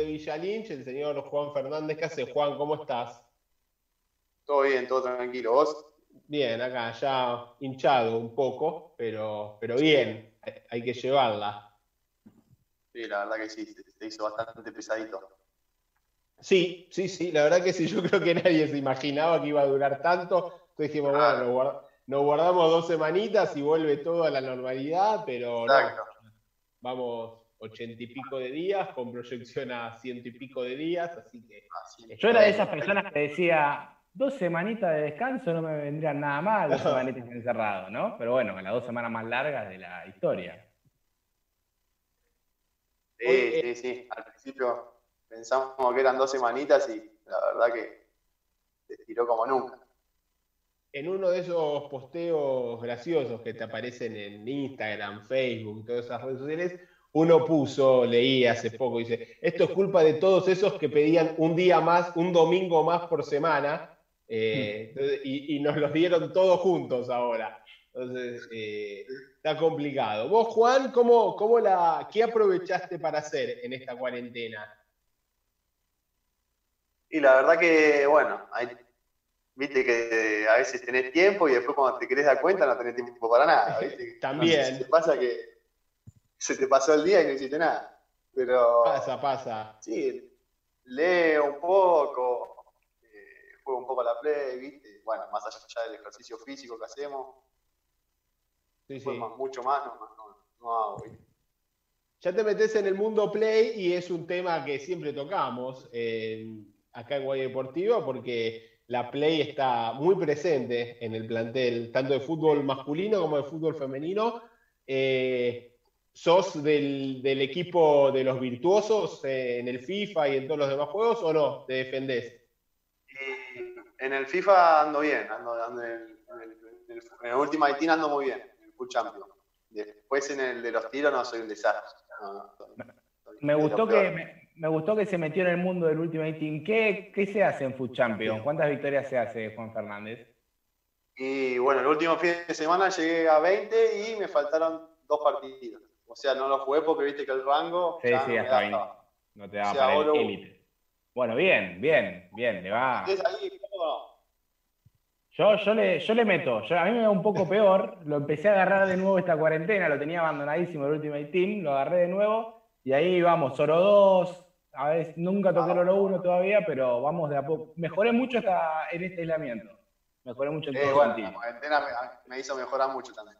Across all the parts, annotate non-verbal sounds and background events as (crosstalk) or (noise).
de Villalinch, el señor Juan Fernández. ¿Qué hace, Juan? ¿Cómo estás? Todo bien, todo tranquilo. ¿Vos? Bien, acá ya hinchado un poco, pero, pero bien, hay que llevarla. Sí, la verdad que sí, se hizo bastante pesadito. Sí, sí, sí, la verdad que sí, yo creo que nadie se imaginaba que iba a durar tanto. Entonces dijimos, bueno, nos guardamos dos semanitas y vuelve todo a la normalidad, pero no, vamos ochenta y pico de días, con proyección a ciento y pico de días, así que... Yo era de esas personas que decía, dos semanitas de descanso no me vendrían nada mal, dos (laughs) semanitas encerrado, ¿no? Pero bueno, las dos semanas más largas de la historia. Sí, sí, sí. Al principio pensamos que eran dos semanitas y la verdad que se estiró como nunca. En uno de esos posteos graciosos que te aparecen en Instagram, Facebook, todas esas redes sociales, uno puso, leí hace poco, dice, esto es culpa de todos esos que pedían un día más, un domingo más por semana, eh, y, nos los dieron todos juntos ahora. Entonces, eh, está complicado. Vos, Juan, ¿cómo, cómo la, ¿qué aprovechaste para hacer en esta cuarentena? Y la verdad que, bueno, viste que a veces tenés tiempo y después cuando te querés dar cuenta no tenés tiempo para nada. También. pasa que se te pasó el día y no hiciste nada. Pero. Pasa, pasa. Sí, leo un poco, eh, juego un poco a la play, ¿viste? Bueno, más allá del ejercicio físico que hacemos. Sí, sí. mucho más no, no, hago, ¿viste? Ya te metes en el mundo play y es un tema que siempre tocamos acá en Guay Deportivo porque la play está muy presente en el plantel, tanto de fútbol masculino como de fútbol femenino. Eh, ¿Sos del, equipo de los virtuosos eh, en el FIFA y en todos los demás juegos o no? ¿Te defendés? en el FIFA ando bien, ando, en, el, en, el, Ultimate Team ando muy bien, en el Full Champion. Después en el de los tiros no soy un desastre. me, gustó que, me, gustó que se metió en el mundo del Ultimate Team. ¿Qué, qué se hace en Food Champion? ¿Cuántas victorias se hace, Juan Fernández? Y bueno, el último fin de semana llegué a 20 y me faltaron dos partidos. O sea, no lo jugué porque viste que el rango. Sí, sí, hasta ahí. No te da para el élite. Bueno, bien, bien, bien, le va. Yo, yo, le, yo le meto, a mí me da un poco peor, lo empecé a agarrar de nuevo esta cuarentena, lo tenía abandonadísimo el Ultimate Team, lo agarré de nuevo y ahí vamos, oro 2, a veces nunca toqué el oro 1 todavía, pero vamos de a poco. Mejoré mucho hasta en este aislamiento, mejoré mucho en todo bueno, La cuarentena me hizo mejorar mucho también.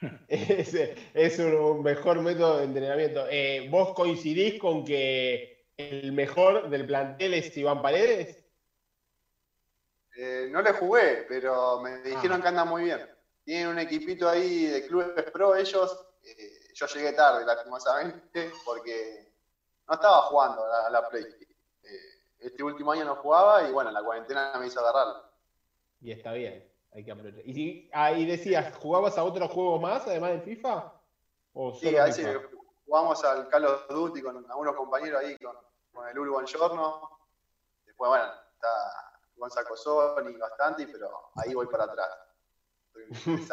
(laughs) es, es un mejor método de entrenamiento. Eh, ¿Vos coincidís con que el mejor del plantel es Iván Paredes? Eh, no le jugué, pero me dijeron ah. que anda muy bien. Tienen un equipito ahí de clubes pro ellos. Eh, yo llegué tarde, lastimosamente, (laughs) porque no estaba jugando a la, Play. este último año no jugaba y bueno, la cuarentena me hizo agarrarlo. Y está bien. Hay que aprovechar. Y, ahí decías, ¿jugabas a otros juegos más además del FIFA? sí, a veces jugamos al Call of Duty con algunos compañeros ahí, con, con el Urban Giorno. Después, bueno, está Gonzalo Sony bastante, pero ahí voy para atrás. (laughs)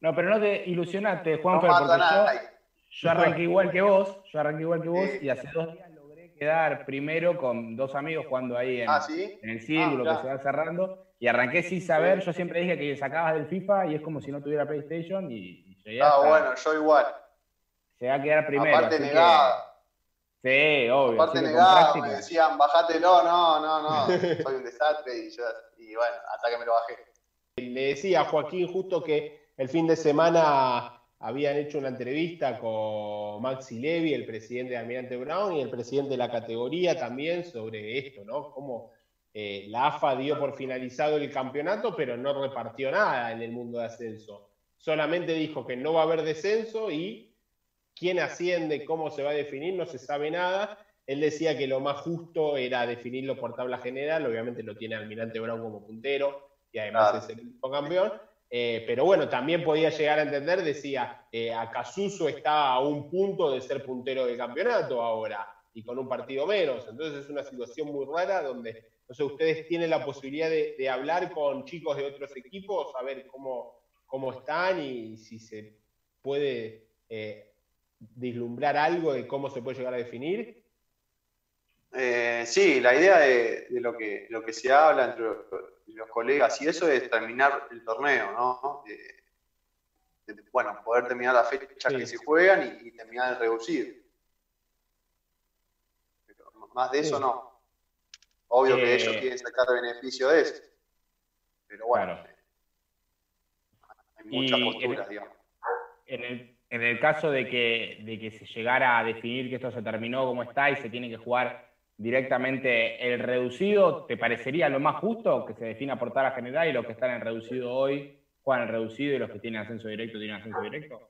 no, pero no te ilusionaste, Juan, no porque yo, yo, arranqué igual que vos, yo arranqué igual que vos y hace dos días logré quedar primero con dos amigos jugando ahí en, ah, en el círculo ah, que se va cerrando y arranqué sin saber, yo siempre dije que sacabas del FIFA y es como si no tuviera PlayStation y, llegué Ah, bueno, yo igual. Se va a quedar primero. Aparte negado. Sí, obvio. Aparte negado, me decían, bajátelo, no, no, no, (laughs) soy un desastre y, yo, y bueno, hasta que me lo bajé. Le decía a Joaquín justo que el fin de semana habían hecho una entrevista con Maxi Levy, el presidente de Almirante Brown, y el presidente de la categoría también sobre esto, ¿no? Cómo eh, la AFA dio por finalizado el campeonato, pero no repartió nada en el mundo de ascenso. Solamente dijo que no va a haber descenso y quién asciende, cómo se va a definir, no se sabe nada. Él decía que lo más justo era definirlo por tabla general, obviamente lo tiene Almirante Brown como puntero y además es el único campeón. Eh, pero bueno, también podía llegar a entender, decía, eh, Acasuso está a un punto de ser puntero del campeonato ahora y con un partido menos. Entonces es una situación muy rara donde entonces, ustedes tienen la posibilidad de, hablar con chicos de otros equipos, a ver cómo, cómo están y si se puede eh, vislumbrar algo de cómo se puede llegar a definir. Eh, sí, la idea de, lo, que, lo que se habla entre los colegas y eso es terminar el torneo, ¿no? bueno, poder terminar las fechas que se juegan y, terminar el reducido. Pero más de eso no. Obvio que ellos eh, quieren sacar beneficio de eso. Pero bueno, hay muchas posturas, digamos. En el, en el caso de que, de que se llegara a definir que esto se terminó como está y se tiene que jugar directamente el reducido, ¿te parecería lo más justo que se defina por tara general y los que están en reducido hoy juegan el reducido y los que tienen ascenso directo tienen ascenso directo?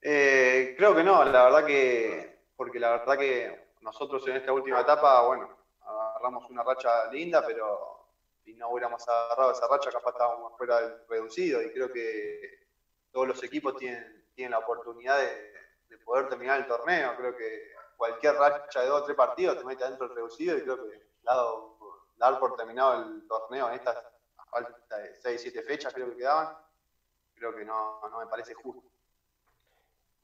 Eh, creo que no, la verdad que, porque la verdad que nosotros en esta última etapa, bueno, agarramos una racha linda, pero si no hubiéramos agarrado esa racha, capaz estábamos fuera del reducido y creo que todos los equipos tienen, tienen la oportunidad de, poder terminar el torneo. Creo que cualquier racha de dos o tres partidos te mete dentro del reducido y creo que dar por terminado el torneo en estas falta de seis, siete fechas creo que quedaban, creo que no, me parece justo.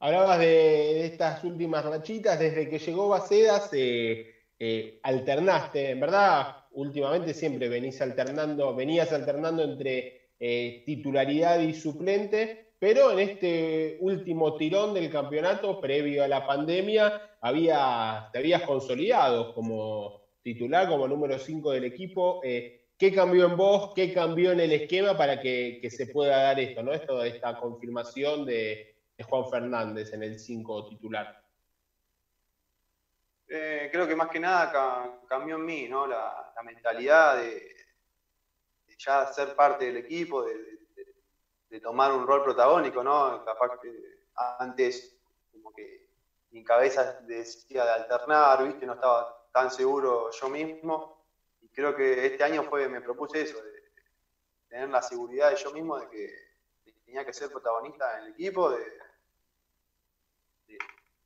Hablabas de, estas últimas rachitas, desde que llegó Bacedas eh, eh, alternaste, en verdad, últimamente siempre venís alternando, venías alternando entre eh, titularidad y suplente, pero en este último tirón del campeonato, previo a la pandemia, había, te habías consolidado como titular, como número 5 del equipo. ¿Qué cambió en vos? ¿Qué cambió en el esquema para que, se pueda dar esto, ¿no? Esto, esta confirmación de, Juan Fernández en el 5 titular. Eh, creo que más que nada cambió en mí, ¿no? La, mentalidad de, ya ser parte del equipo, de, de tomar un rol protagónico, ¿no? Capaz que antes, como que mi cabeza decía de alternar, ¿viste? No estaba tan seguro yo mismo. Y creo que este año fue, me propuse eso, de tener la seguridad de yo mismo de que tenía que ser protagonista en el equipo, de,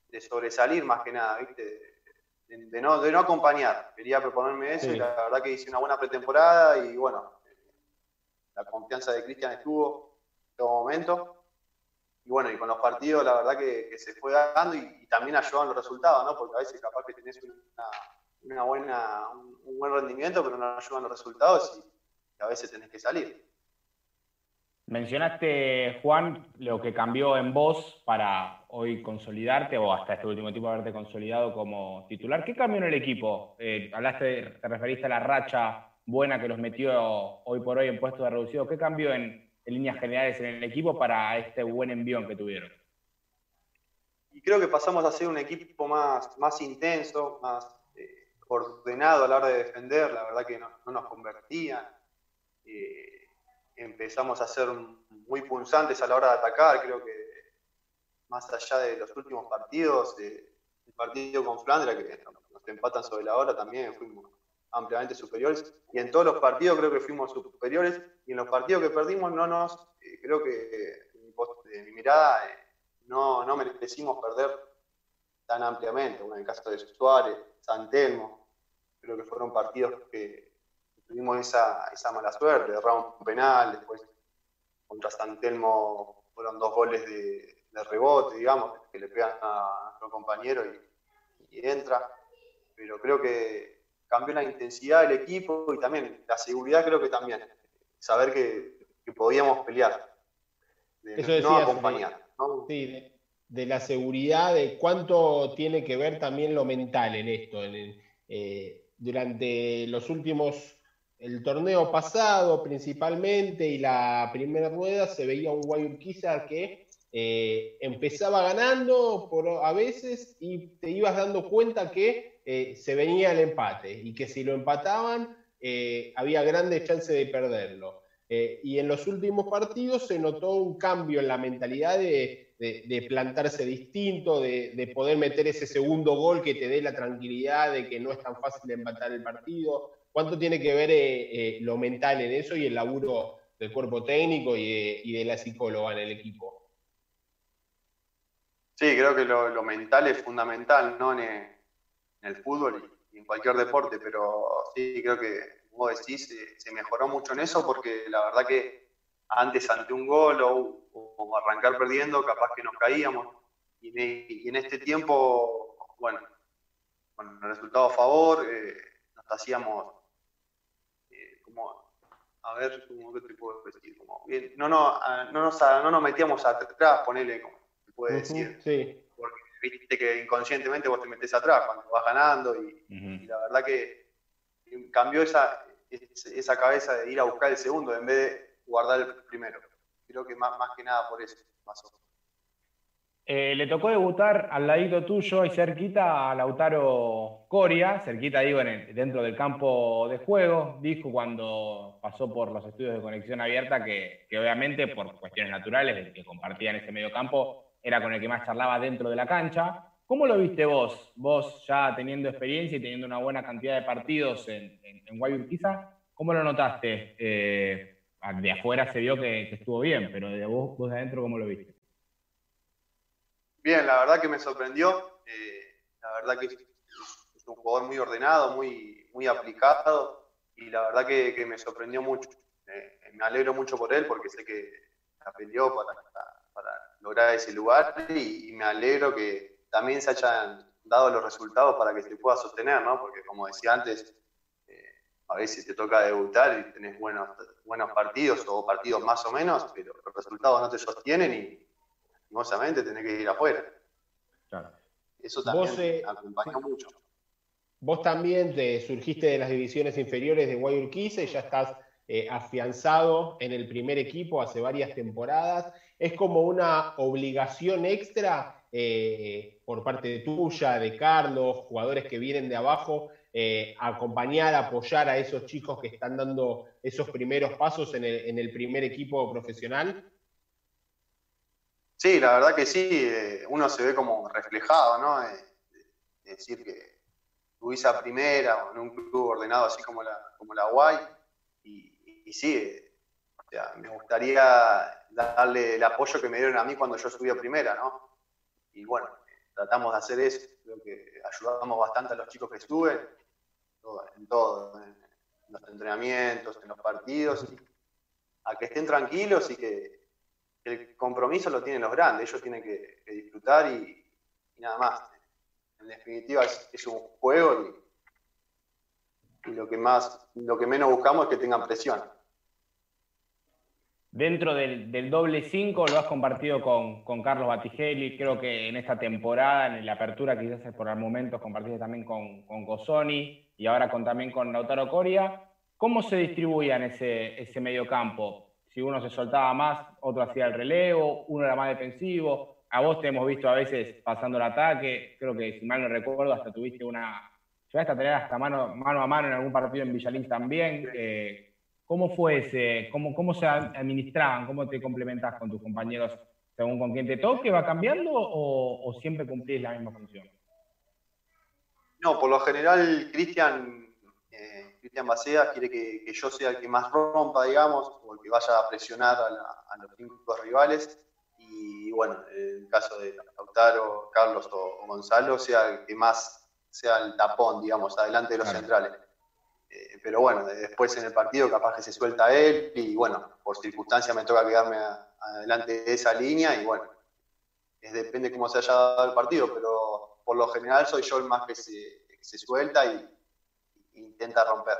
de, sobresalir más que nada, ¿viste? De, no, de no acompañar. Quería proponerme eso y la verdad que hice una buena pretemporada y bueno, la confianza de Cristian estuvo todo momento. Y bueno, y con los partidos la verdad que, se fue dando y, también ayudan los resultados, ¿no? Porque a veces capaz que tenés una, buena, un, buen rendimiento, pero no ayudan los resultados y, a veces tenés que salir. Mencionaste, Juan, lo que cambió en vos para hoy consolidarte o hasta este último tiempo haberte consolidado como titular. ¿Qué cambió en el equipo? Eh, hablaste, te referiste a la racha buena que los metió hoy por hoy en puesto de reducido. ¿Qué cambió en, en líneas generales en el equipo para este buen envión que tuvieron. Y creo que pasamos a ser un equipo más, más intenso, más eh, ordenado a la hora de defender, la verdad que no, nos convertían. Eh, empezamos a ser muy punzantes a la hora de atacar, creo que más allá de los últimos partidos, el partido con Flandra, que nos empatan sobre la hora, también fuimos ampliamente superiores. Y en todos los partidos creo que fuimos superiores. Y en los partidos que perdimos, no nos, eh, creo que de mi, mirada, eh, no, no merecimos perder tan ampliamente. en el caso de Suárez, San Telmo, creo que fueron partidos que tuvimos esa, esa mala suerte, de un penal, después contra San Telmo fueron dos goles de, rebote, digamos, que le pegan a nuestro compañero y, y entra. Pero creo que cambió la intensidad del equipo y también la seguridad creo que también. Saber que, podíamos pelear. De no acompañar. Sí, de, la seguridad, de cuánto tiene que ver también lo mental en esto. Eh, durante los últimos, el torneo pasado principalmente y la primera rueda se veía un Guayurquiza que eh, empezaba ganando por, a veces y te ibas dando cuenta que eh, se venía el empate y que si lo empataban eh, había grandes chances de perderlo. Y en los últimos partidos se notó un cambio en la mentalidad de, plantarse distinto, de, poder meter ese segundo gol que te dé la tranquilidad de que no es tan fácil empatar el partido. ¿Cuánto tiene que ver lo mental en eso y el laburo del cuerpo técnico y de, la psicóloga en el equipo? Sí, creo que lo, mental es fundamental, ¿no? en el fútbol y, en cualquier deporte, pero sí, creo que, como decís, se, mejoró mucho en eso porque la verdad que antes ante un gol o, arrancar perdiendo, capaz que nos caíamos. Y, en este tiempo, bueno, bueno, el resultado a favor, eh, nos hacíamos eh, a ver, ¿cómo te puedo decir? Como, bien, no, no, no, nos, no nos metíamos atrás, ponele, como se puede decir. Sí. Porque viste que inconscientemente vos te metés atrás cuando vas ganando y, y la verdad que cambió esa, esa cabeza de ir a buscar el segundo en vez de guardar el primero. Creo que más, más que nada por eso pasó. Eh, le tocó debutar al ladito tuyo y cerquita a Lautaro Coria, cerquita digo en dentro del campo de juego. Dijo cuando pasó por los estudios de conexión abierta que, obviamente por cuestiones naturales que compartía en ese medio campo era con el que más charlaba dentro de la cancha. ¿Cómo lo viste vos? Vos ya teniendo experiencia y teniendo una buena cantidad de partidos en, Guayurquiza, ¿cómo lo notaste? Eh, de afuera se vio que, estuvo bien, pero de vos, vos de adentro, ¿cómo lo viste? Bien, la verdad que me sorprendió. Eh, la verdad que es un jugador muy ordenado, muy, muy aplicado y la verdad que, me sorprendió mucho. Me alegro mucho por él porque sé que la para, para, lograr ese lugar y, me alegro que también se hayan dado los resultados para que se pueda sostener, ¿no? Porque como decía antes, eh, a veces te toca debutar y tenés buenos, buenos partidos o partidos más o menos, pero los resultados no te sostienen y lastimosamente tenés que ir afuera. Eso también eh, acompañó mucho. Vos también te surgiste de las divisiones inferiores de Guayurquiza y ya estás eh, afianzado en el primer equipo hace varias temporadas. ¿Es como una obligación extra eh, por parte tuya, de Carlos, jugadores que vienen de abajo, acompañar, apoyar a esos chicos que están dando esos primeros pasos en el primer equipo profesional? Sí, la verdad que sí, eh, uno se ve como reflejado, ¿no? Es decir, que tuviste a primera en un club ordenado así como la, como la Guay, y, sí, eh, o sea, me gustaría darle el apoyo que me dieron a mí cuando yo subí a primera, ¿no? Y bueno, tratamos de hacer eso, creo que ayudamos bastante a los chicos que suben, en todo, en los entrenamientos, en los partidos, a que estén tranquilos y que el compromiso lo tienen los grandes, ellos tienen que, disfrutar y, nada más. En definitiva es, un juego y, lo que más, lo que menos buscamos es que tengan presión. Dentro del, doble 5 lo has compartido con, Carlos Batigelli, creo que en esta temporada, en la apertura quizás por el momento compartiste también con, con Gosoni y ahora con, también con Lautaro Coria. ¿Cómo se distribuían ese, ese medio campo? Si uno se soltaba más, otro hacía el relevo, uno era más defensivo. A vos te hemos visto a veces pasando el ataque, creo que si mal no recuerdo, hasta tuviste una. Llegaste a tener hasta mano, mano a mano en algún partido en Villalín también. Eh, ¿Cómo fue ese? Cómo, ¿Cómo se administraban? ¿Cómo te complementás con tus compañeros según con quién te toque? ¿Va cambiando o, o siempre cumplís la misma función? No, por lo general, Cristian Cristian Bacea quiere que, yo sea el que más rompa, digamos, o el que vaya a presionar a, los cinco rivales. Y bueno, en el caso de Lautaro, Carlos o, Gonzalo, sea el que más sea el tapón, digamos, adelante de los centrales. Eh, pero bueno, después en el partido capaz que se suelta él y bueno, por circunstancia me toca quedarme adelante de esa línea y bueno, es, depende cómo se haya dado el partido, pero por lo general soy yo el más que se suelta y, intenta romper.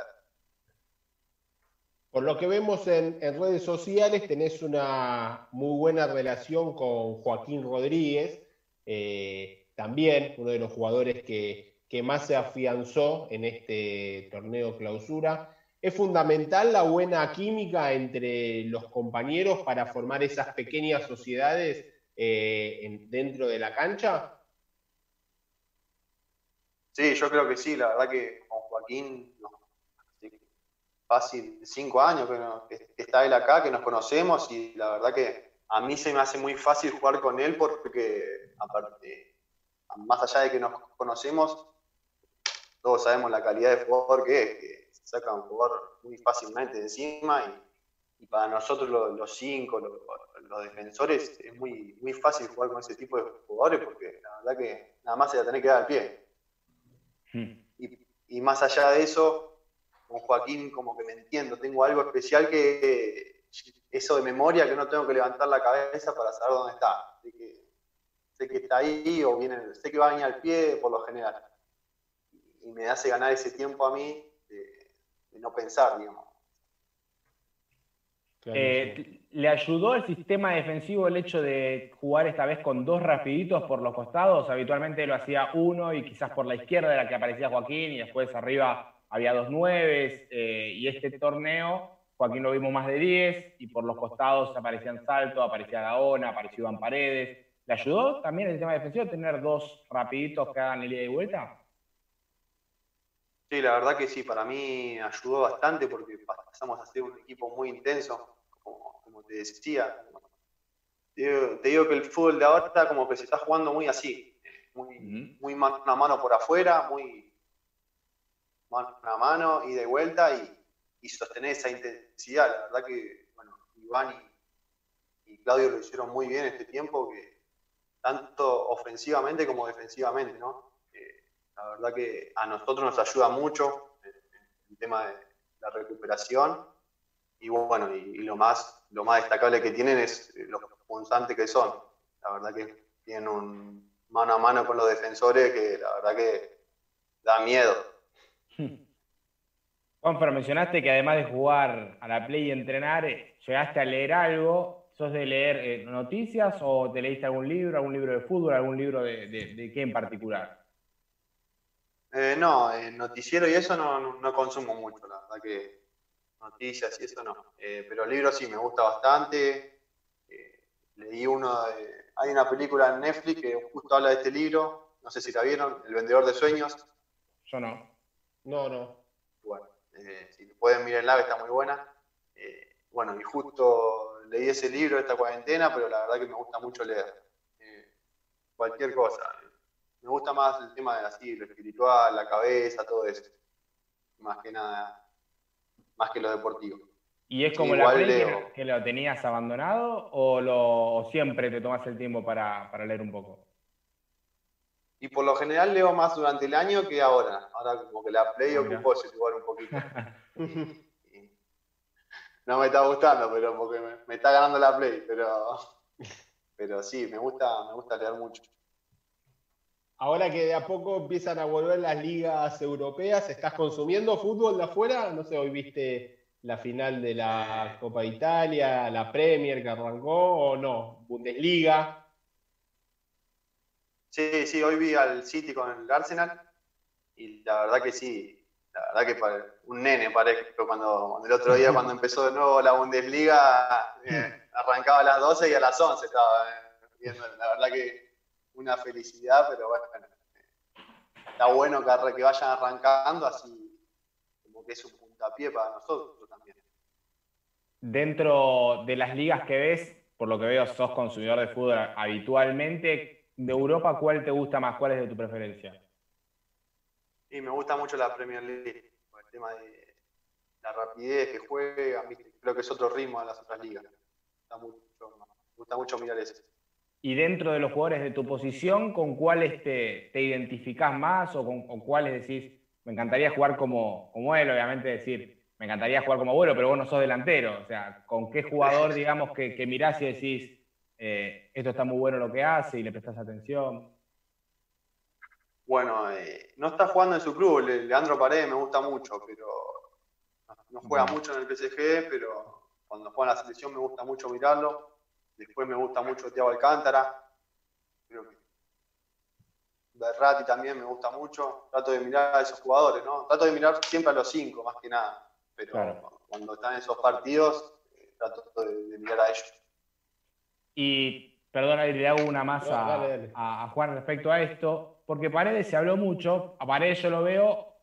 Por lo que vemos en, redes sociales, tenés una muy buena relación con Joaquín Rodríguez, eh, también uno de los jugadores que, más se afianzó en este torneo clausura. ¿Es fundamental la buena química entre los compañeros para formar esas pequeñas sociedades eh, dentro de la cancha? Sí, yo creo que sí, la verdad que Joaquín, fácil, cinco años que, está él acá, que nos conocemos y la verdad que a mí se me hace muy fácil jugar con él porque, aparte, más allá de que nos conocemos, todos sabemos la calidad de jugador que es, que saca un jugador muy fácilmente de encima y, para nosotros los, cinco, los, defensores, es muy, muy fácil jugar con ese tipo de jugadores porque la verdad que nada más se la tenés que dar al pie. Hmm. Y más allá de eso, con Joaquín como que me entiendo, tengo algo especial que eso de memoria que no tengo que levantar la cabeza para saber dónde está. Sé que, sé que está ahí o viene, sé que va a venir al pie por lo general. me hace ganar ese tiempo a mí de, no pensar, digamos. Eh, ¿Le ayudó el sistema defensivo el hecho de jugar esta vez con dos rapiditos por los costados? Habitualmente lo hacía uno y quizás por la izquierda era que aparecía Joaquín y después arriba había dos nueves eh, y este torneo Joaquín lo vimos más de 10 y por los costados aparecían Salto, aparecía Gaona, apareció Paredes. ¿Le ayudó también el sistema defensivo tener dos rapiditos que hagan el ida y vuelta? Sí, la verdad que sí, para mí ayudó bastante porque pasamos a ser un equipo muy intenso, como, te decía. Te digo, que el fútbol de ahora está como que se está jugando muy así, muy, muy mano a mano por afuera, muy mano a mano, y de vuelta y, y sostener esa intensidad. La verdad que, bueno, Iván y, Claudio lo hicieron muy bien este tiempo, que tanto ofensivamente como defensivamente, ¿no? Eh, la verdad que a nosotros nos ayuda mucho el, tema de la recuperación y bueno, y, lo, más, lo más destacable que tienen es lo constantes que son. La verdad que tienen un mano a mano con los defensores que la verdad que da miedo. (laughs) Juanfer, mencionaste que además de jugar a la Play y entrenar, eh, llegaste a leer algo. ¿Sos de leer eh, noticias o te leíste algún libro, algún libro de fútbol, algún libro de, qué en particular? Eh, no, noticiero y eso no, consumo mucho, la verdad que noticias y eso no. pero libros sí, me gusta bastante. leí uno de... Hay una película en Netflix que justo habla de este libro, no sé si la vieron, El vendedor de sueños. Yo no. No, no. Bueno, eh, si pueden mirar el live, está muy buena. Eh, bueno, y justo leí ese libro esta cuarentena, pero la verdad que me gusta mucho leer. Eh, cualquier cosa. Me gusta más el tema de así, lo espiritual, la cabeza, todo eso. Más que nada, más que lo deportivo. ¿Y es como la play que, lo tenías abandonado o, lo, siempre te tomas el tiempo para leer un poco? Y por lo general leo más durante el año que ahora. Ahora como que la Play ocupó ese lugar un poquito. (laughs) no me está gustando, pero porque me, está ganando la Play. Pero, pero sí, me gusta, me gusta leer mucho. Ahora que de a poco empiezan a volver las ligas europeas, ¿estás consumiendo fútbol de afuera? No sé, hoy viste la final de la Copa de Italia, la Premier que arrancó o no, Bundesliga. Sí, sí, hoy vi al City con el Arsenal y la verdad que sí, la verdad que un nene parezco cuando, el otro día cuando (laughs) empezó de nuevo la Bundesliga eh, arrancaba a las 12 y a las 11 estaba eh, viendo, la verdad que una felicidad, pero bueno, está bueno que, que vayan arrancando así como que es un puntapié para nosotros también. Dentro de las ligas que ves, por lo que veo, sos consumidor de fútbol habitualmente, de Europa, ¿cuál te gusta más? ¿Cuál es de tu preferencia? Y me gusta mucho la Premier League, por el tema de la rapidez que juegan, creo que es otro ritmo de las otras ligas. me gusta mucho mirar eso. Y dentro de los jugadores de tu posición, ¿con cuáles te, te identificás más o con cuáles decís, me encantaría jugar como, como él, obviamente decir, me encantaría jugar como abuelo, pero vos no sos delantero. O sea, ¿con qué jugador, (laughs) digamos, que, que mirás y decís, eh, esto está muy bueno lo que hace y le prestas atención. Bueno, eh, no está jugando en su club, Leandro Paredes me gusta mucho, pero no, juega mucho en el PSG, pero cuando juega en la selección me gusta mucho mirarlo. Después me gusta mucho Thiago Alcántara. Creo que Berrati también me gusta mucho. Trato de mirar a esos jugadores, ¿no? Trato de mirar siempre a los cinco, más que nada. Pero cuando están en esos partidos, eh, trato de mirar a ellos. Y perdona, le hago una más a, Juan respecto a esto, porque Paredes se habló mucho, a Paredes yo lo veo,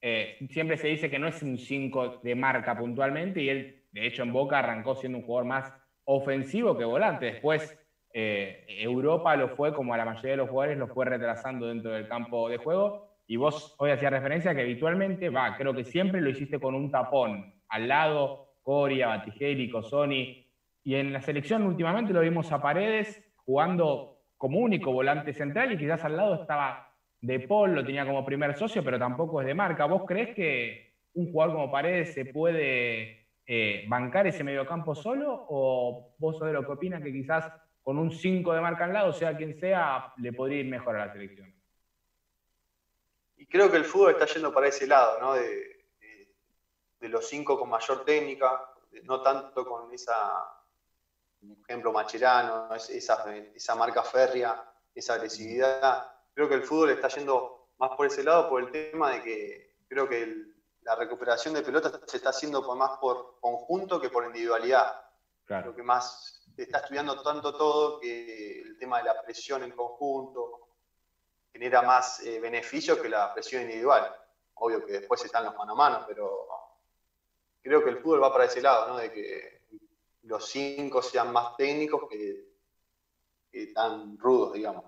eh, siempre se dice que no es un 5 de marca puntualmente, y él, de hecho, en Boca arrancó siendo un jugador más ofensivo que volante. Después, eh, Europa lo fue, como a la mayoría de los jugadores, lo fue retrasando dentro del campo de juego. Y vos hoy hacías referencia que habitualmente, va, creo que siempre lo hiciste con un tapón al lado, Coria, Batigeli, Cosoni, y en la selección últimamente lo vimos a Paredes jugando como único volante central y quizás al lado estaba De Paul, lo tenía como primer socio, pero tampoco es de marca. ¿Vos crees que un jugador como Paredes se puede eh, bancar ese mediocampo solo? ¿O vos sos de lo que opinas que quizás con un 5 de marca al lado, sea quien sea, le podría ir mejor a la selección? y creo que el fútbol está yendo para ese lado, ¿no? De, de, los cinco con mayor técnica, no tanto con esa, por ejemplo, Macherano, esa, esa marca férrea, esa agresividad. Creo que el fútbol está yendo más por ese lado, por el tema de que creo que la recuperación de pelotas se está haciendo más por conjunto que por individualidad. Claro. Lo que más se está estudiando tanto todo que el tema de la presión en conjunto genera más eh, beneficios que la presión individual. Obvio que después están los mano a mano, pero creo que el fútbol va para ese lado, ¿no? De que los cinco sean más técnicos que, tan rudos, digamos.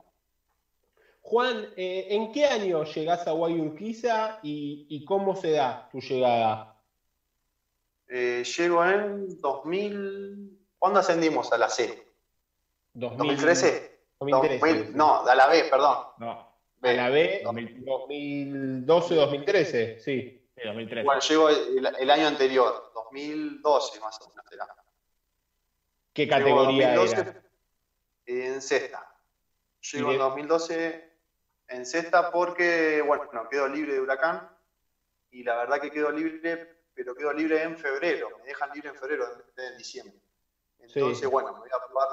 Juan, eh, ¿en qué año llegás a Guayurquiza y, y cómo se da tu llegada? Eh, llego en 2000. ¿Cuándo ascendimos a la C? 2013. 2013 no, a la B, perdón. No, a la B, 2012-2013, sí. sí 2013. Bueno, llego el, año anterior, 2012 más o menos ¿Qué categoría era? En sexta. Llego en 2012 en sexta porque, bueno, quedo libre de huracán y la verdad que quedo libre pero quedo libre en febrero, me dejan libre en febrero, en, diciembre. Entonces, bueno, me voy, a probar,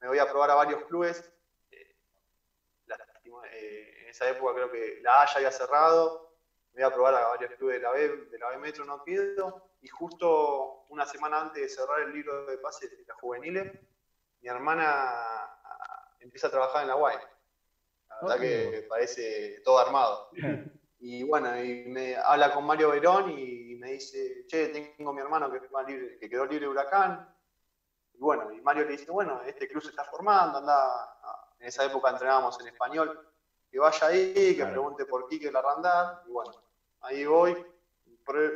me voy a probar a varios clubes. Eh, eh, en esa época creo que la A ya había cerrado, me voy a probar a varios clubes de la B, de la B Metro, no quedo. Y justo una semana antes de cerrar el libro de pases de la juveniles, mi hermana ah, empieza a trabajar en la UAI. Verdad que parece todo armado. (laughs) Y bueno, y me habla con Mario Verón y me dice, che, tengo mi hermano que, que quedó libre de huracán. Y bueno, y Mario le dice, bueno, este club se está formando, anda, en esa época entrenábamos en español, que vaya ahí, que pregunte por Quique Larrandar. Y bueno, ahí voy,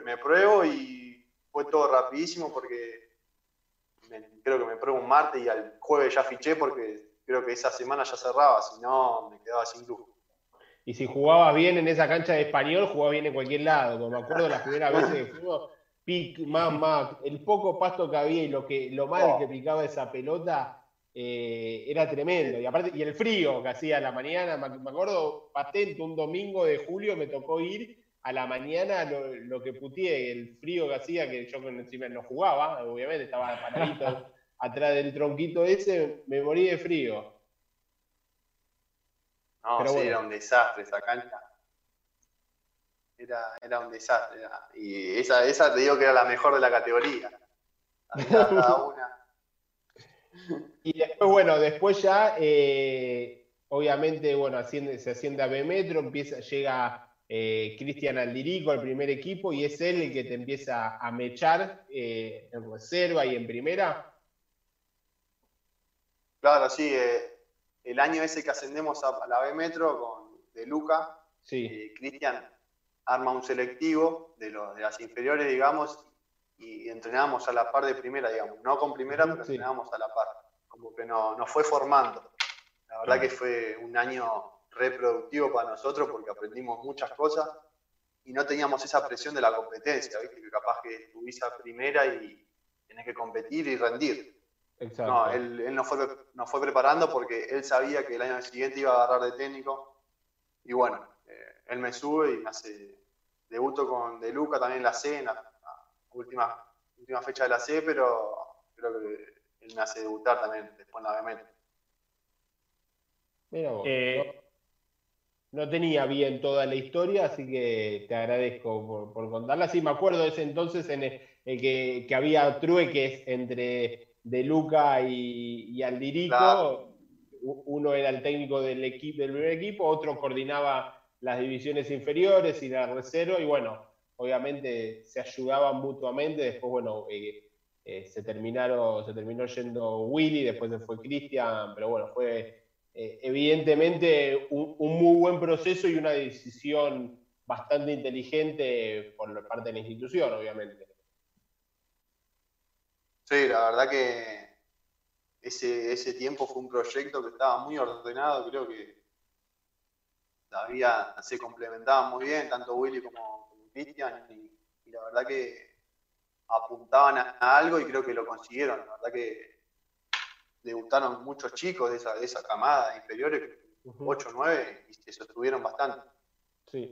me pruebo y fue todo rapidísimo porque creo que me pruebo un martes y al jueves ya fiché porque creo que esa semana ya cerraba, si no me quedaba sin club y si jugaba bien en esa cancha de español, jugaba bien en cualquier lado. Como me acuerdo las primeras veces que fuimos, pic, más, más, el poco pasto que había y lo, que, lo mal que picaba esa pelota eh, era tremendo. Y aparte, y el frío que hacía a la mañana, me, acuerdo patente, un domingo de julio me tocó ir a la mañana lo, que putié, el frío que hacía, que yo encima no jugaba, obviamente estaba paradito (laughs) atrás del tronquito ese, me morí de frío. No, sí, era un desastre esa cancha. Era, era un desastre. Y esa, esa te digo que era la mejor de la categoría. (laughs) Y después, bueno, después ya, eh, obviamente, bueno, asciende, se asciende a B Metro, empieza, llega eh, Cristian Aldirico al primer equipo y es él el que te empieza a mechar eh, en reserva y en primera. Claro, sí, eh, el año ese que ascendemos a la B Metro con De Luca, eh, Cristian arma un selectivo de, las inferiores, digamos, y entrenamos a la par de primera, digamos. No con primera, pero entrenábamos a la par. Como que nos no fue formando. La verdad que fue un año reproductivo para nosotros porque aprendimos muchas cosas y no teníamos esa presión de la competencia, ¿viste? que capaz que estuviste a primera y tenés que competir y rendir. No, él, él nos, fue, nos fue preparando porque él sabía que el año siguiente iba a agarrar de técnico. Y bueno, eh, él me sube y me hace debuto con De Luca también en la C, en la, última, última fecha de la C, pero creo que él me hace debutar también después en la B eh, no, tenía bien toda la historia, así que te agradezco por, contarla. Sí, me acuerdo de ese entonces en el, que, que había trueques entre de Luca y, Aldirico. Uno era el técnico del, equipo, del primer equipo, otro coordinaba las divisiones inferiores y la reserva, y bueno, obviamente se ayudaban mutuamente. Después, bueno, eh, eh, se, terminaron, se terminó yendo Willy, después se fue Cristian, pero bueno, fue eh, evidentemente un, un, muy buen proceso y una decisión bastante inteligente por parte de la institución, obviamente. Sí, la verdad que ese, ese tiempo fue un proyecto que estaba muy ordenado, creo que todavía se complementaban muy bien, tanto Willy como, Cristian, y, la verdad que apuntaban a, algo y creo que lo consiguieron. La verdad que debutaron muchos chicos de esa, de esa camada inferiores, 8 o 9, y se sostuvieron bastante. Sí.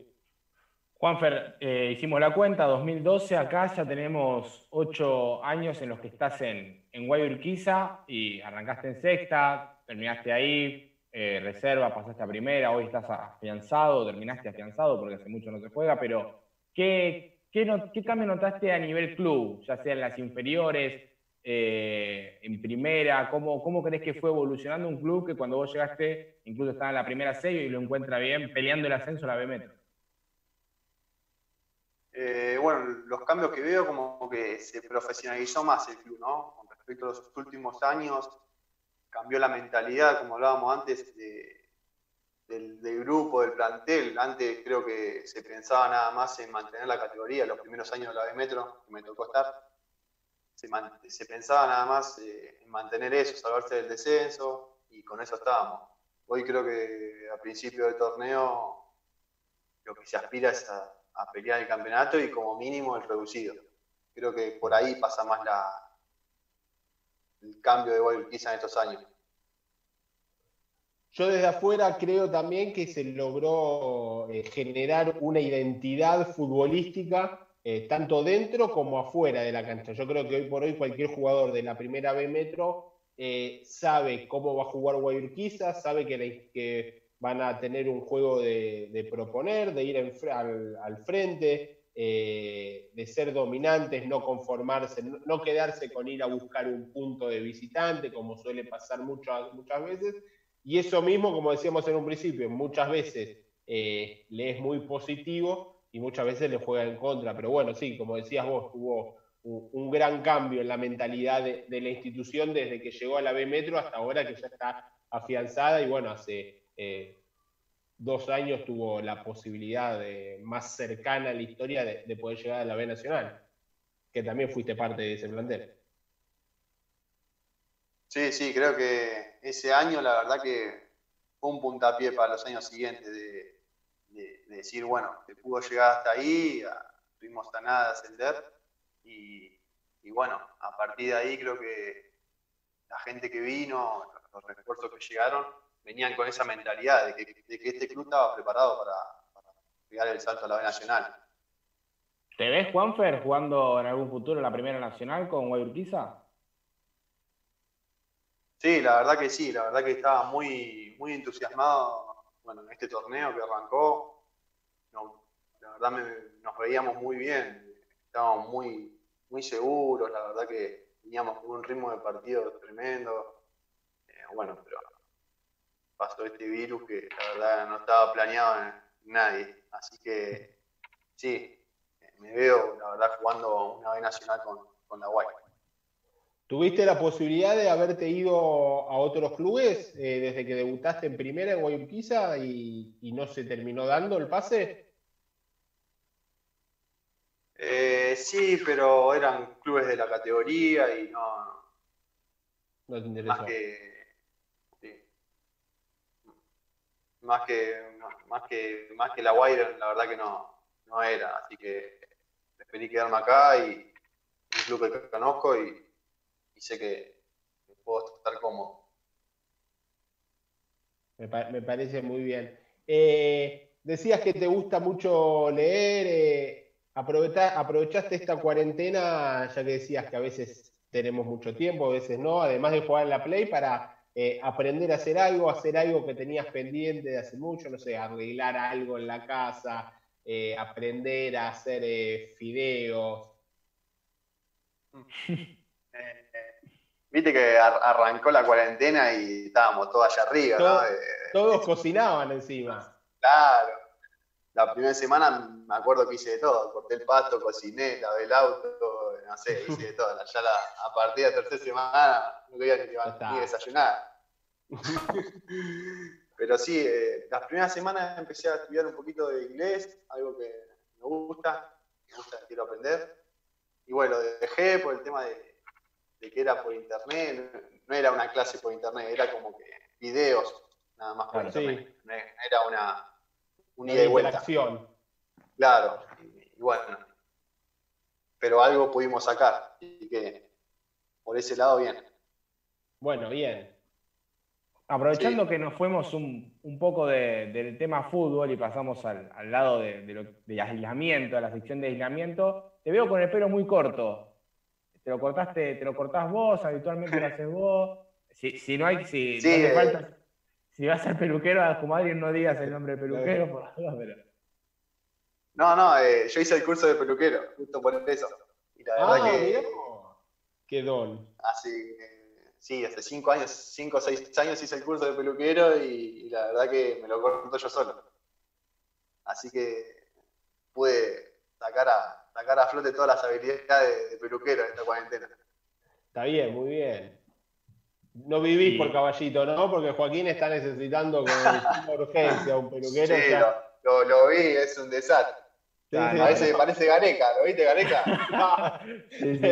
Juanfer, eh, hicimos la cuenta, 2012, acá ya tenemos ocho años en los que estás en, en Guayurquiza y arrancaste en sexta, terminaste ahí, eh, reserva, pasaste a primera, hoy estás afianzado, terminaste afianzado porque hace mucho no se juega, pero ¿qué, qué, qué cambio notaste a nivel club, ya sea en las inferiores, eh, en primera? ¿Cómo, ¿Cómo crees que fue evolucionando un club que cuando vos llegaste incluso estaba en la primera serie y lo encuentra bien peleando el ascenso a la B Metro? Eh, bueno, los cambios que veo como que se profesionalizó más el club, ¿no? Con respecto a los últimos años, cambió la mentalidad, como hablábamos antes, del, grupo, del plantel. Antes creo que se pensaba nada más en mantener la categoría, los primeros años de la B Metro, que me tocó estar, se, pensaba nada más eh, en mantener eso, salvarse del descenso, y con eso estábamos. Hoy creo que a principio del torneo lo que se aspira es a a pelear el campeonato y como mínimo el reducido. Creo que por ahí pasa más la, el cambio de Guayurquiza en estos años. Yo desde afuera creo también que se logró eh, generar una identidad futbolística eh, tanto dentro como afuera de la cancha. Yo creo que hoy por hoy cualquier jugador de la primera B Metro eh, sabe cómo va a jugar Guayurquiza, sabe que, que van a tener un juego de, proponer, de ir al, frente, eh, de ser dominantes, no conformarse, no, quedarse con ir a buscar un punto de visitante, como suele pasar muchas, muchas veces. Y eso mismo, como decíamos en un principio, muchas veces eh, le es muy positivo y muchas veces le juega en contra. Pero bueno, sí, como decías vos, tuvo un, gran cambio en la mentalidad de, de, la institución desde que llegó a la B Metro hasta ahora que ya está afianzada y bueno, hace eh, dos años tuvo la posibilidad más cercana a la historia de, poder llegar a la B Nacional, que también fuiste parte de ese plantel. Sí, sí, creo que ese año la verdad que fue un puntapié para los años siguientes de, decir, bueno, que pudo llegar hasta ahí, tuvimos a nada de ascender y, bueno, a partir de ahí creo que la gente que vino, los refuerzos que llegaron, venían con esa mentalidad de que, este club estaba preparado para, para el salto a la B Nacional. ¿Te ves, Juanfer, jugando en algún futuro en la Primera Nacional con Guayurquiza? Sí, la verdad que sí, la verdad que estaba muy, muy entusiasmado bueno, en este torneo que arrancó. la verdad nos veíamos muy bien, estábamos muy, muy seguros, la verdad que teníamos un ritmo de partido tremendo. Eh, bueno, pero pasó este virus que la verdad no estaba planeado en nadie. Así que sí, me veo la verdad jugando una vez nacional con, con la Guay. ¿Tuviste la posibilidad de haberte ido a otros clubes eh, desde que debutaste en primera en Guayurquiza y, y no se terminó dando el pase? Eh, sí, pero eran clubes de la categoría y no. No te interesó. Más que, más que, más que, más que la Wire, la verdad que no, no era. Así que preferí quedarme acá y un club que conozco y, sé que, puedo estar cómodo. Me, me parece muy bien. Eh, decías que te gusta mucho leer. Eh, aprovechaste esta cuarentena, ya que decías que a veces tenemos mucho tiempo, a veces no, además de jugar en la Play, para eh, aprender a hacer algo, hacer algo que tenías pendiente de hace mucho, no sé, arreglar algo en la casa, eh, aprender a hacer eh, fideos. (laughs) Viste que arrancó la cuarentena y estábamos todos allá arriba, ¿no? todos cocinaban encima. Claro. La primera semana me acuerdo que hice de todo. Corté el pasto, cociné, lavé el auto, no sé, hice de todo. Ya a partir de la tercera semana no quería ni, desayunar. (laughs) Pero sí, eh, las primeras semanas empecé a estudiar un poquito de inglés, algo que me gusta, me gusta, quiero aprender. Y bueno, dejé por el tema de, que era por internet, no, era una clase por internet, era como que videos nada más por internet. Era una, una ida y vuelta. Claro, y, bueno, pero algo pudimos sacar, así que por ese lado bien. Bueno, bien. aprovechando que nos fuimos un, poco del tema fútbol y pasamos al, lado de, aislamiento, a la sección de aislamiento, te veo con el pelo muy corto. ¿Te lo cortaste, te lo cortás vos? ¿Habitualmente lo haces vos? Si, no hay, si no falta, si vas al peluquero a tu madre, no digas el nombre de peluquero, por pero. No, no, eh, yo hice el curso de peluquero, justo por eso. Y la verdad ah, que. Qué don. Así sí, hace cinco años, cinco o seis años hice el curso de peluquero y, la verdad que me lo corto yo solo. Así que pude sacar a, sacar a flote todas las habilidades de, peluquero en esta cuarentena. Está bien, muy bien. No vivís por caballito, ¿no? Porque Joaquín está necesitando con (laughs) urgencia un peluquero. Sí, lo, vi, es un desastre. Parece, parece Gareca, ¿lo viste Gareca? (laughs) sí, sí,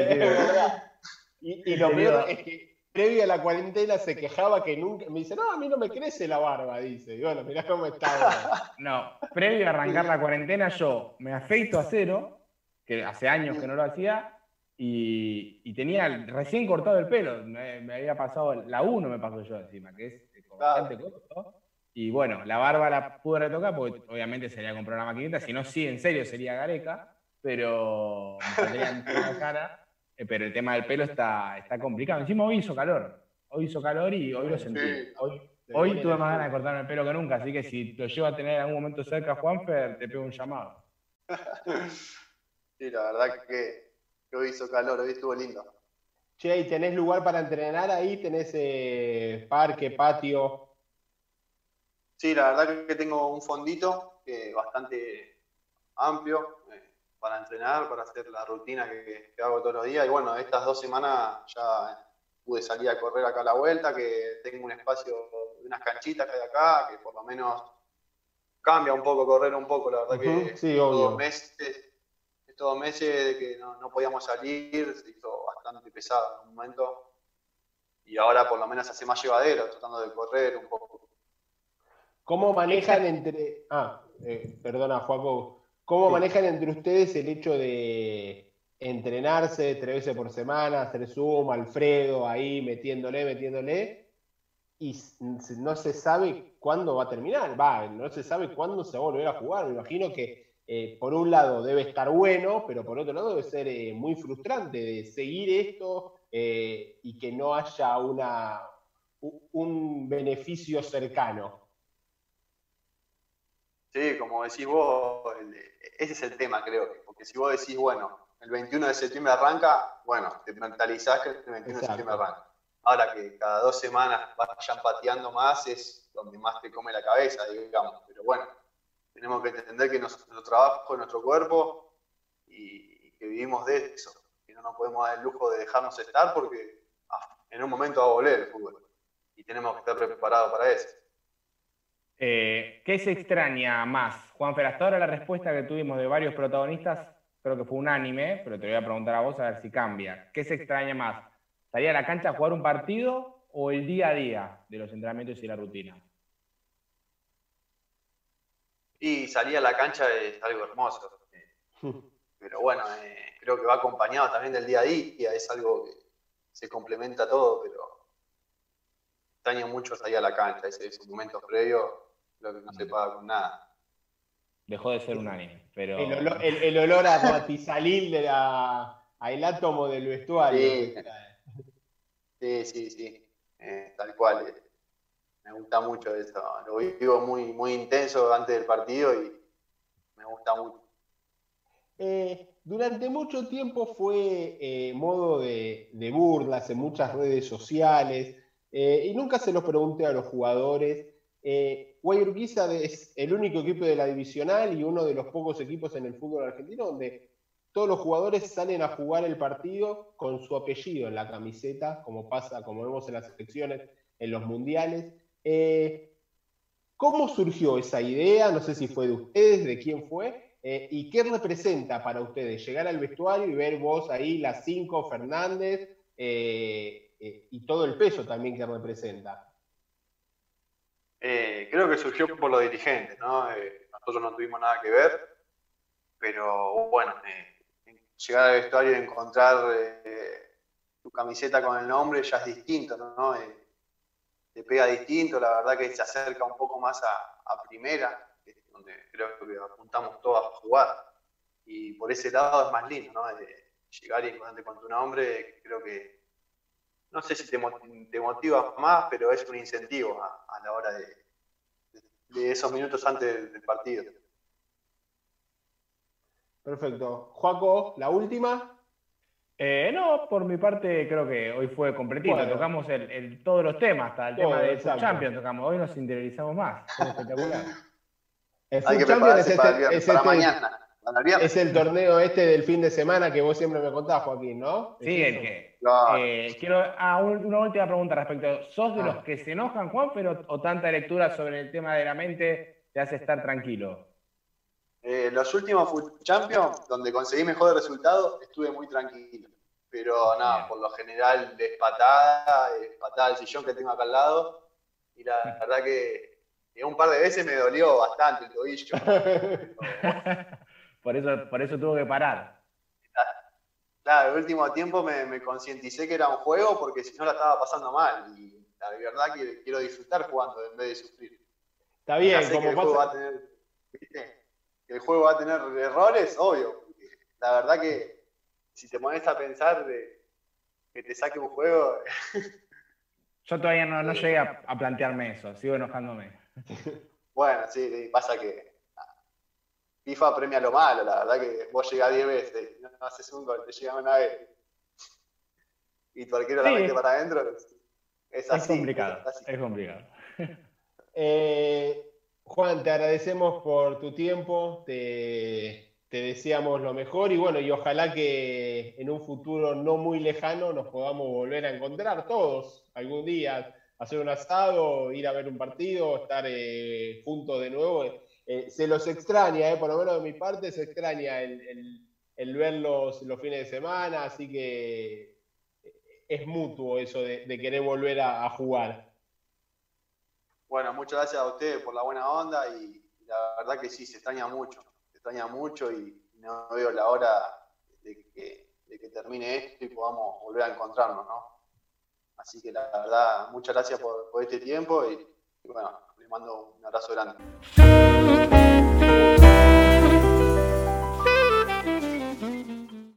y, y, lo peor es que previo a la cuarentena se quejaba que nunca. Me dice, no, a mí no me crece la barba, dice. Y bueno, mirá cómo está. no, previo a arrancar la cuarentena, yo me afeito a cero, que hace años que no lo hacía, y, tenía recién cortado el pelo. Me, había pasado, la 1 me pasó yo encima, que es bastante corto. Y bueno, la barba la pude retocar porque obviamente sería comprar una maquinita, si no, sí, en serio sería Gareca, pero me en la cara. Eh, pero el tema del pelo está, está complicado. Encima hoy hizo calor. Hoy hizo calor y hoy lo sentí. Hoy, tuve más ganas de cortarme el pelo que nunca, así que si lo llevo a tener en algún momento cerca, Juanfer, te pego un llamado. (laughs) Sí, la verdad que, hoy hizo calor, hoy estuvo lindo. Che, ¿y tenés lugar para entrenar ahí? ¿Tenés eh, parque, patio? Sí, la verdad que tengo un fondito bastante amplio, para entrenar, para hacer la rutina que, hago todos los días. Y bueno, estas dos semanas ya pude salir a correr acá a la vuelta, que tengo un espacio unas canchitas que hay acá, que por lo menos cambia un poco, correr un poco, la verdad que sí, estos, meses, estos meses de que no, podíamos salir, se hizo bastante pesado en un momento. Y ahora por lo menos hace más llevadero, tratando de correr un poco. ¿Cómo manejan entre... Ah, eh, perdona, Juaco, ¿Cómo manejan entre ustedes el hecho de entrenarse tres veces por semana, hacer Zoom, Alfredo ahí metiéndole, metiéndole? Y no se sabe cuándo va a terminar, va, no se sabe cuándo se va a volver a jugar. Me imagino que eh, por un lado debe estar bueno, pero por otro lado debe ser eh, muy frustrante de seguir esto y que no haya una, un beneficio cercano. Sí, como decís vos, ese es el tema, creo. Porque si vos decís, bueno, el 21 de septiembre arranca, bueno, te mentalizás que el 21 de septiembre arranca. Ahora que cada dos semanas vayan pateando más es donde más te come la cabeza, digamos. Pero bueno, tenemos que entender que nuestro trabajo es nuestro cuerpo y, que vivimos de eso. Que no nos podemos dar el lujo de dejarnos estar porque ah, en un momento va a volver el fútbol. Y tenemos que estar preparados para eso. Eh, ¿Qué se extraña más? Juan Fer, hasta ahora la respuesta que tuvimos de varios protagonistas creo que fue unánime, pero te voy a preguntar a vos a ver si cambia. ¿Qué se extraña más? ¿Salir a la cancha a jugar un partido o el día a día de los entrenamientos y la rutina? Y salir a la cancha es algo hermoso. (laughs) Pero bueno, eh, creo que va acompañado también del día a día, es algo que se complementa todo, pero extraño mucho salir a la cancha, ese, esos momentos previos lo que no se paga con nada. Dejó de ser unánime, pero... El olor, a matizalil de la, al átomo del vestuario. Sí, sí, sí, eh, tal cual. Eh. Me gusta mucho eso. Lo vivo muy, muy intenso antes del partido y me gusta mucho. Eh, durante mucho tiempo fue modo de, de burlas en muchas redes sociales y nunca se lo pregunté a los jugadores eh, Guayurquiza es el único equipo de la divisional y uno de los pocos equipos en el fútbol argentino donde todos los jugadores salen a jugar el partido con su apellido en la camiseta, como pasa, como vemos en las selecciones, en los mundiales. Eh, ¿Cómo surgió esa idea? No sé si fue de ustedes, de quién fue, eh, y qué representa para ustedes llegar al vestuario y ver vos ahí las cinco Fernández eh, y todo el peso también que representa. Eh, creo que surgió por los dirigentes, ¿no? Eh, nosotros no tuvimos nada que ver, pero bueno, eh, llegar al vestuario y encontrar tu camiseta con el nombre ya es distinto, ¿no? te pega distinto, la verdad que se acerca un poco más a, primera, donde creo que apuntamos todos a jugar. Y por ese lado es más lindo, ¿no? Llegar y con tu nombre, creo que, no sé si te, motiva más, pero es un incentivo a, la hora de, de, esos minutos antes del partido. Perfecto. Juaco, la última. Eh, no, por mi parte creo que hoy fue completito. Tocamos el, todos los temas, hasta el tema del Champions tocamos. Hoy nos interiorizamos más. espectacular. (laughs) El Hay Champions es, para, este, mañana. Es el torneo este del fin de semana que vos siempre me contás, Joaquín, ¿no? Sí, el que. Eh, quiero ah, una última pregunta respecto. ¿Sos de ah. los que se enojan, Juan, pero o tanta lectura sobre el tema de la mente te hace estar tranquilo? Eh, los últimos Champions, donde conseguí mejores resultados, estuve muy tranquilo. Pero nada, por lo general es patada, es patada al sillón que tengo acá al lado. Y la (laughs) verdad que, un par de veces me dolió bastante el tobillo. (laughs) por, eso, por eso tuvo que parar. Claro, el último tiempo me, me concienticé que era un juego porque si no la estaba pasando mal. Y la verdad que quiero disfrutar jugando en vez de sufrir. Está bien, como pasa... ¿viste? el juego va a tener errores, obvio. La verdad que si te pones a pensar de que te saque un juego. (laughs) Yo todavía no, no llegué a, plantearme eso, sigo enojándome. Bueno, sí, pasa que FIFA premia lo malo, la verdad que vos llegás 10 veces, no, haces un gol, te llega una vez. Y tu arquero la mete para adentro. Es, así, es complicado. Es, complicado. Eh, Juan, te agradecemos por tu tiempo, te, deseamos lo mejor y bueno, y ojalá que en un futuro no muy lejano nos podamos volver a encontrar todos algún día, hacer un asado, ir a ver un partido, estar eh, juntos de nuevo. Eh, se los extraña, eh, por lo menos de mi parte, se extraña el, verlos los fines de semana, así que es mutuo eso de, querer volver a jugar. Bueno, muchas gracias a ustedes por la buena onda y, la verdad que sí, se extraña mucho, se extraña mucho y no veo la hora de que, termine esto y podamos volver a encontrarnos, ¿no? Así que la verdad, muchas gracias por, este tiempo y, bueno, mando un abrazo grande.